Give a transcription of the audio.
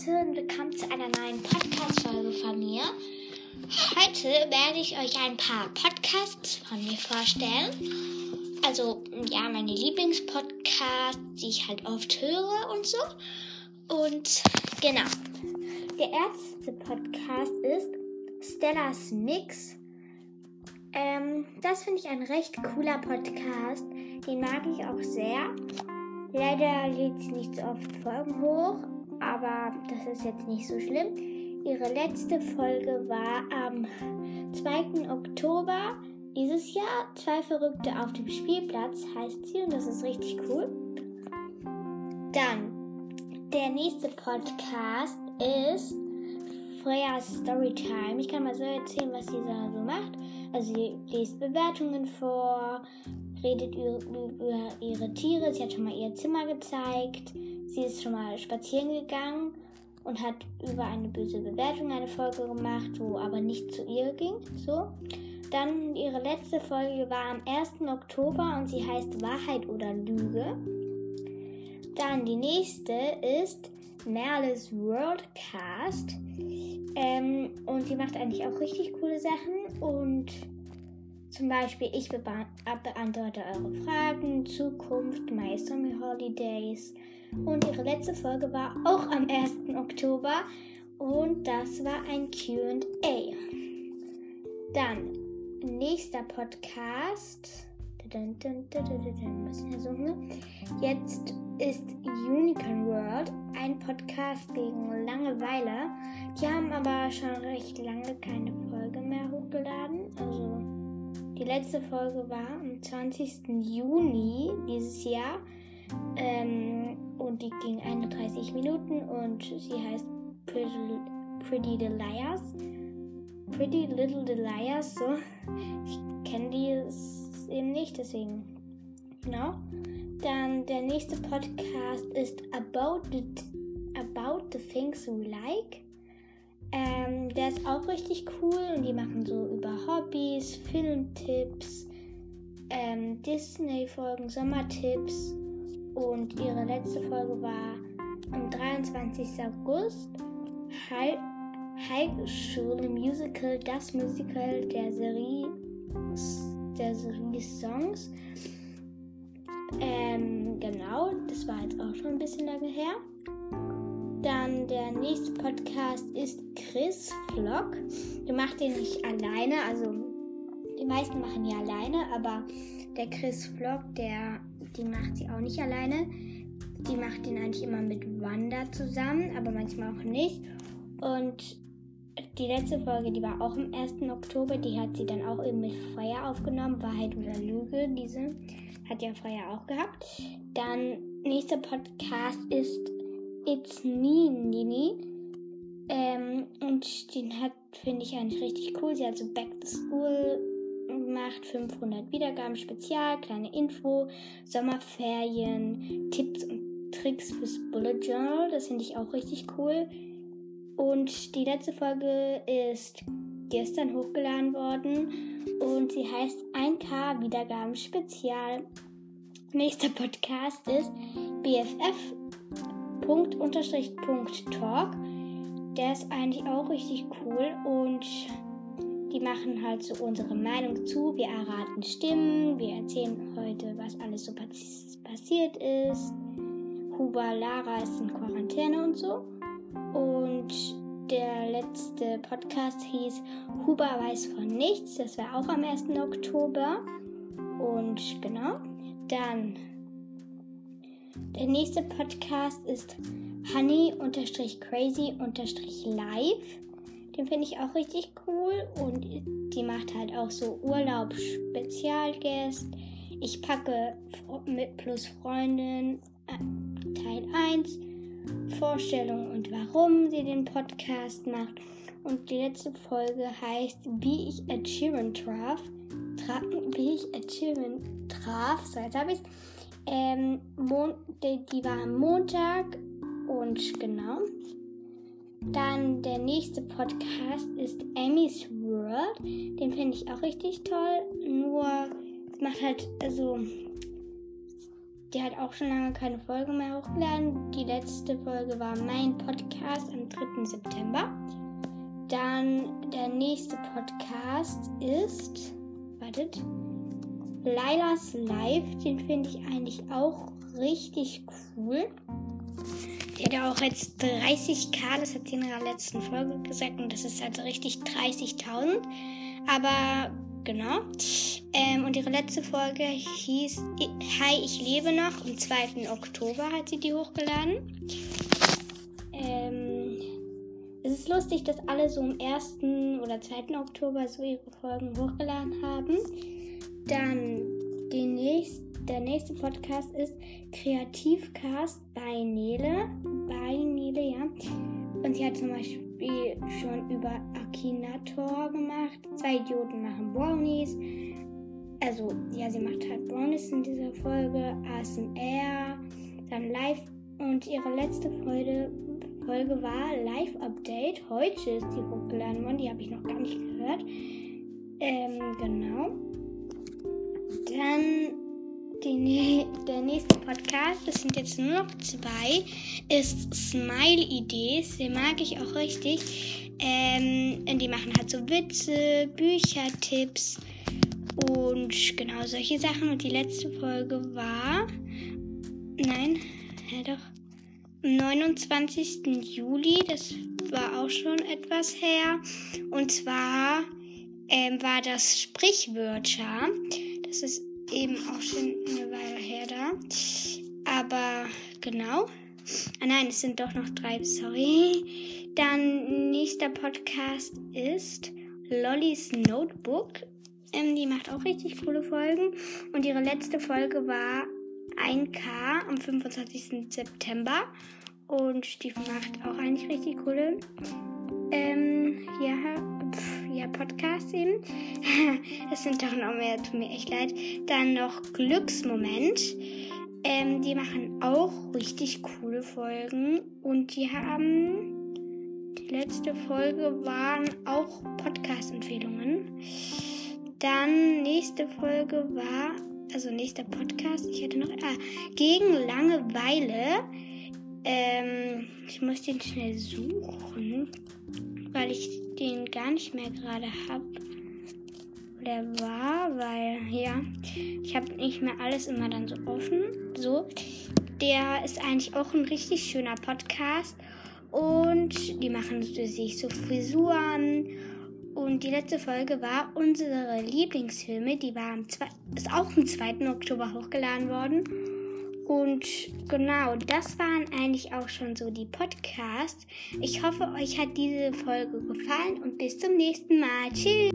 Leute und willkommen zu einer neuen Podcast-Folge von mir. Heute werde ich euch ein paar Podcasts von mir vorstellen. Also, ja, meine Lieblingspodcasts, die ich halt oft höre und so. Und genau. Der erste Podcast ist Stellas Mix. Ähm, das finde ich ein recht cooler Podcast. Den mag ich auch sehr. Leider lädt sie nicht so oft Folgen hoch, aber das ist jetzt nicht so schlimm. Ihre letzte Folge war am 2. Oktober dieses Jahr. Zwei Verrückte auf dem Spielplatz heißt sie und das ist richtig cool. Dann, der nächste Podcast ist Freya's Storytime. Ich kann mal so erzählen, was sie so macht. Also sie liest Bewertungen vor, redet über ihre Tiere. Sie hat schon mal ihr Zimmer gezeigt. Sie ist schon mal spazieren gegangen und hat über eine böse Bewertung eine Folge gemacht, wo aber nicht zu ihr ging. So. Dann ihre letzte Folge war am 1. Oktober und sie heißt Wahrheit oder Lüge. Dann die nächste ist Merles Worldcast. Ähm, und sie macht eigentlich auch richtig coole Sachen und zum Beispiel, ich beantworte eure Fragen, Zukunft, My Summer Holidays. Und ihre letzte Folge war auch am 1. Oktober und das war ein QA. Dann, nächster Podcast. Jetzt ist Unicorn World ein Podcast gegen Langeweile. Die haben aber schon recht lange keine Folge mehr hochgeladen. Also die letzte Folge war am 20. Juni dieses Jahr ähm, und die ging 31 Minuten und sie heißt Pretty, Pretty the Liars. Pretty Little the Liars, so. Ich kenne die eben nicht, deswegen. Genau. Dann der nächste Podcast ist About the, About the Things We Like. Ähm, der ist auch richtig cool und die machen so über Hobbys, Filmtipps, ähm, Disney-Folgen, Sommertipps und ihre letzte Folge war am 23. August. High, High Schule Musical, das Musical der Serie, der Serie Songs. Ähm, genau, das war jetzt auch schon ein bisschen lange her. Dann der nächste Podcast ist Chris Vlog. Der macht den nicht alleine, also die meisten machen ja alleine, aber der Chris Vlog, der, die macht sie auch nicht alleine. Die macht den eigentlich immer mit Wanda zusammen, aber manchmal auch nicht. Und die letzte Folge, die war auch am 1. Oktober, die hat sie dann auch eben mit Feuer aufgenommen, Wahrheit oder Lüge, diese hat ja Feuer auch gehabt. Dann nächster Podcast ist It's Me, Nini. Ähm, und den hat, finde ich eigentlich richtig cool. Sie hat so Back to School gemacht, 500 Wiedergaben, Spezial, kleine Info, Sommerferien, Tipps und Tricks fürs Bullet Journal. Das finde ich auch richtig cool. Und die letzte Folge ist gestern hochgeladen worden und sie heißt 1K Wiedergaben Spezial. Nächster Podcast ist BFF Punkt unterstrich Punkt Talk. Der ist eigentlich auch richtig cool und die machen halt so unsere Meinung zu. Wir erraten Stimmen, wir erzählen heute, was alles so passiert ist. Huber Lara ist in Quarantäne und so. Und der letzte Podcast hieß Huber weiß von nichts. Das war auch am 1. Oktober. Und genau. Dann der nächste Podcast ist honey-crazy-live. Den finde ich auch richtig cool und die macht halt auch so Urlaub-Spezialgäst. Ich packe mit plus Freundin äh, Teil 1, Vorstellung und warum sie den Podcast macht. Und die letzte Folge heißt Wie ich Sheeran traf. Tra wie ich Ed traf. So, jetzt habe ich es. Ähm, die, die war am Montag und genau. Dann der nächste Podcast ist Amy's World. Den finde ich auch richtig toll. Nur es macht halt, also der hat auch schon lange keine Folge mehr hochgeladen. Die letzte Folge war mein Podcast am 3. September. Dann der nächste Podcast ist, wartet, Lailas Live. Den finde ich eigentlich auch richtig cool. Der hat auch jetzt 30k, das hat sie in ihrer letzten Folge gesagt und das ist also richtig 30.000. Aber genau. Ähm, und ihre letzte Folge hieß Hi, ich lebe noch. Am 2. Oktober hat sie die hochgeladen. Ähm, es ist lustig, dass alle so am 1. oder 2. Oktober so ihre Folgen hochgeladen haben. Dann nächst, der nächste Podcast ist Kreativcast bei Nele. Bei Nele, ja. Und sie hat zum Beispiel schon über Akinator gemacht. Zwei Idioten machen Brownies. Also, ja, sie macht halt Brownies in dieser Folge. ASMR, dann Live. Und ihre letzte Folge, Folge war Live-Update. Heute ist die hochgeladen worden. Die habe ich noch gar nicht gehört. Ähm, genau. Dann die, der nächste Podcast, das sind jetzt nur noch zwei, ist Smile Idees. Den mag ich auch richtig. Ähm, die machen halt so Witze, Büchertipps und genau solche Sachen. Und die letzte Folge war. Nein, ja doch. Am 29. Juli, das war auch schon etwas her. Und zwar ähm, war das Sprichwörter. Das ist eben auch schon eine Weile her da. Aber genau. Ah nein, es sind doch noch drei, sorry. Dann nächster Podcast ist Lollys Notebook. Ähm, die macht auch richtig coole Folgen. Und ihre letzte Folge war 1K am 25. September. Und die macht auch eigentlich richtig coole ähm, ja, ja, Podcasts eben. Es sind doch noch mehr, tut mir echt leid. Dann noch Glücksmoment. Ähm, die machen auch richtig coole Folgen. Und die haben. Die letzte Folge waren auch Podcast-Empfehlungen. Dann nächste Folge war. Also nächster Podcast. Ich hatte noch. Ah, gegen Langeweile. Ähm, ich muss den schnell suchen weil ich den gar nicht mehr gerade habe. Der war, weil, ja, ich habe nicht mehr alles immer dann so offen. So, der ist eigentlich auch ein richtig schöner Podcast. Und die machen sich so Frisuren. Und die letzte Folge war unsere Lieblingsfilme. Die war am ist auch am 2. Oktober hochgeladen worden. Und genau, das waren eigentlich auch schon so die Podcasts. Ich hoffe, euch hat diese Folge gefallen und bis zum nächsten Mal. Tschüss.